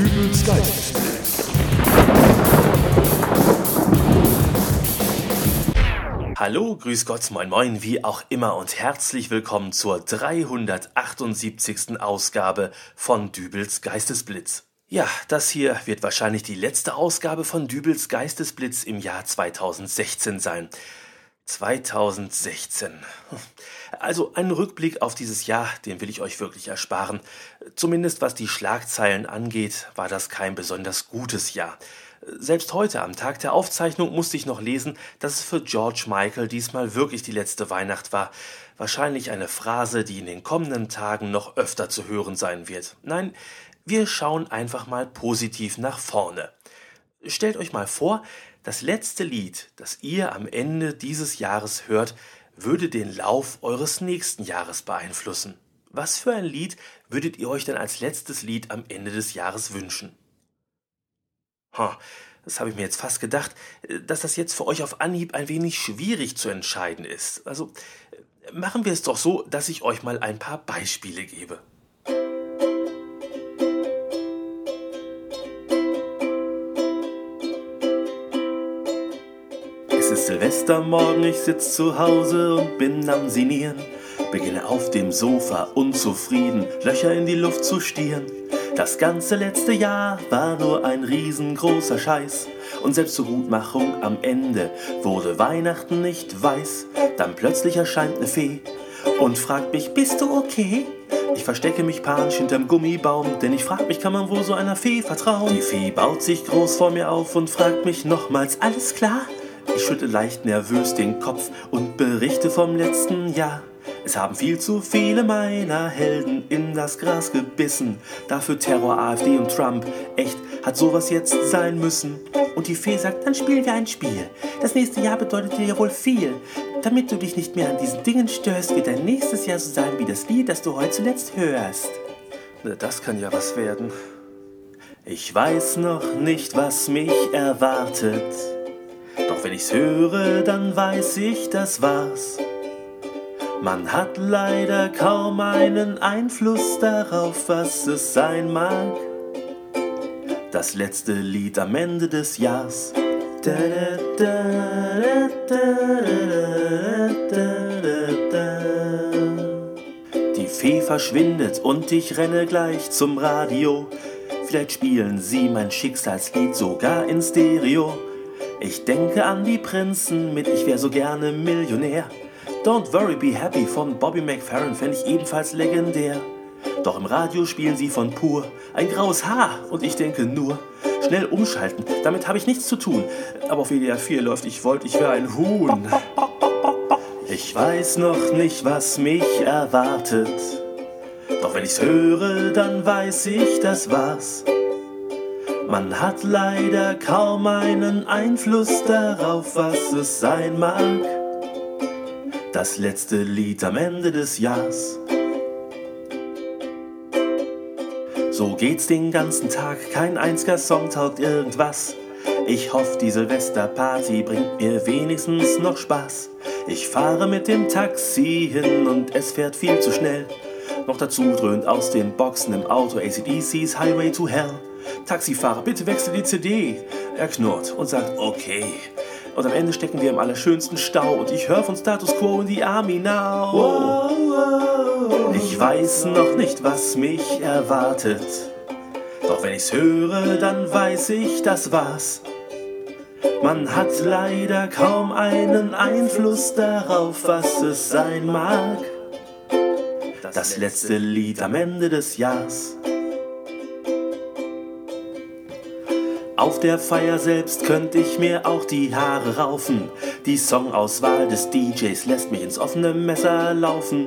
Dübels Geistesblitz. Hallo, grüß Gott, moin moin, wie auch immer und herzlich willkommen zur 378. Ausgabe von Dübels Geistesblitz. Ja, das hier wird wahrscheinlich die letzte Ausgabe von Dübels Geistesblitz im Jahr 2016 sein. 2016. Also ein Rückblick auf dieses Jahr, den will ich euch wirklich ersparen. Zumindest was die Schlagzeilen angeht, war das kein besonders gutes Jahr. Selbst heute am Tag der Aufzeichnung musste ich noch lesen, dass es für George Michael diesmal wirklich die letzte Weihnacht war. Wahrscheinlich eine Phrase, die in den kommenden Tagen noch öfter zu hören sein wird. Nein, wir schauen einfach mal positiv nach vorne. Stellt euch mal vor, das letzte Lied, das ihr am Ende dieses Jahres hört, würde den Lauf eures nächsten Jahres beeinflussen. Was für ein Lied würdet ihr euch denn als letztes Lied am Ende des Jahres wünschen? Ha, das habe ich mir jetzt fast gedacht, dass das jetzt für euch auf Anhieb ein wenig schwierig zu entscheiden ist. Also machen wir es doch so, dass ich euch mal ein paar Beispiele gebe. Ist Silvestermorgen, ich sitz zu Hause und bin am Sinieren. Beginne auf dem Sofa unzufrieden, Löcher in die Luft zu stieren. Das ganze letzte Jahr war nur ein riesengroßer Scheiß. Und selbst zur Gutmachung am Ende wurde Weihnachten nicht weiß. Dann plötzlich erscheint eine Fee und fragt mich, bist du okay? Ich verstecke mich panisch hinterm Gummibaum, denn ich frag mich, kann man wohl so einer Fee vertrauen? Die Fee baut sich groß vor mir auf und fragt mich nochmals, alles klar? Ich schütte leicht nervös den Kopf und berichte vom letzten Jahr. Es haben viel zu viele meiner Helden in das Gras gebissen. Dafür Terror, AfD und Trump. Echt, hat sowas jetzt sein müssen. Und die Fee sagt, dann spielen wir ein Spiel. Das nächste Jahr bedeutet dir ja wohl viel. Damit du dich nicht mehr an diesen Dingen störst, wird dein nächstes Jahr so sein wie das Lied, das du heute zuletzt hörst. Na, Das kann ja was werden. Ich weiß noch nicht, was mich erwartet. Doch wenn ich's höre, dann weiß ich, das war's. Man hat leider kaum einen Einfluss darauf, was es sein mag. Das letzte Lied am Ende des Jahres. Die Fee verschwindet und ich renne gleich zum Radio. Vielleicht spielen sie mein Schicksalslied sogar in Stereo. Ich denke an die Prinzen mit Ich wär so gerne Millionär. Don't Worry Be Happy von Bobby McFerrin fände ich ebenfalls legendär. Doch im Radio spielen sie von pur ein graues Haar und ich denke nur, schnell umschalten, damit habe ich nichts zu tun. Aber auf WDR 4 läuft Ich wollte, ich wäre ein Huhn. Ich weiß noch nicht, was mich erwartet. Doch wenn ich's höre, dann weiß ich, das war's. Man hat leider kaum einen Einfluss darauf, was es sein mag. Das letzte Lied am Ende des Jahres. So geht's den ganzen Tag, kein einziger Song taugt irgendwas. Ich hoffe, die Silvesterparty bringt mir wenigstens noch Spaß. Ich fahre mit dem Taxi hin und es fährt viel zu schnell. Noch dazu dröhnt aus den Boxen im Auto ACDC's Highway to Hell. Taxifahrer, bitte wechsel die CD. Er knurrt und sagt, okay. Und am Ende stecken wir im allerschönsten Stau und ich höre von Status Quo in die Army now. Ich weiß noch nicht, was mich erwartet. Doch wenn ich's höre, dann weiß ich, das war's. Man hat leider kaum einen Einfluss darauf, was es sein mag. Das letzte Lied am Ende des Jahres. Auf der Feier selbst könnte ich mir auch die Haare raufen. Die Songauswahl des DJs lässt mich ins offene Messer laufen.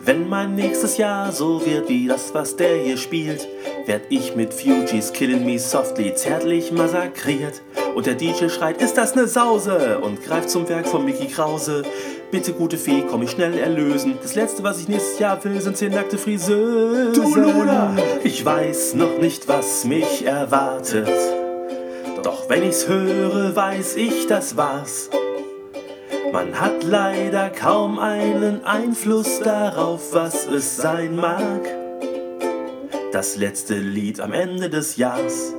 Wenn mein nächstes Jahr so wird wie das, was der hier spielt, werd ich mit Fugees Killing Me Softly zärtlich massakriert. Und der DJ schreit, ist das ne Sause? Und greift zum Werk von Mickey Krause. Bitte, gute Fee, komm mich schnell erlösen. Das letzte, was ich nächstes Jahr will, sind zehn nackte Friseusen. Du Lola! Ich weiß noch nicht, was mich erwartet. Doch wenn ich's höre, weiß ich, das war's. Man hat leider kaum einen Einfluss darauf, was es sein mag. das letzte Lied am Ende des Jahres.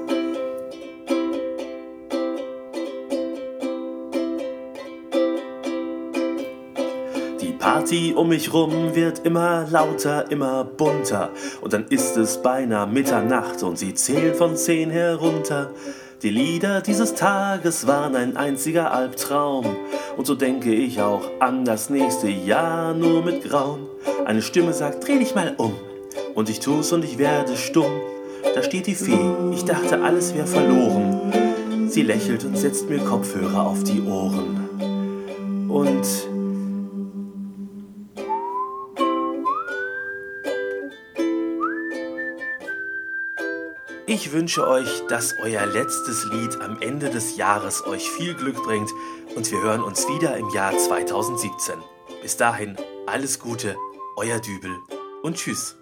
Die Party um mich rum wird immer lauter, immer bunter. Und dann ist es beinahe Mitternacht und sie zählen von zehn herunter. Die Lieder dieses Tages waren ein einziger Albtraum. Und so denke ich auch an das nächste Jahr nur mit Grauen. Eine Stimme sagt, dreh dich mal um. Und ich tu's und ich werde stumm. Da steht die Fee, ich dachte, alles wäre verloren. Sie lächelt und setzt mir Kopfhörer auf die Ohren. Und Ich wünsche euch, dass euer letztes Lied am Ende des Jahres euch viel Glück bringt und wir hören uns wieder im Jahr 2017. Bis dahin, alles Gute, euer Dübel und tschüss.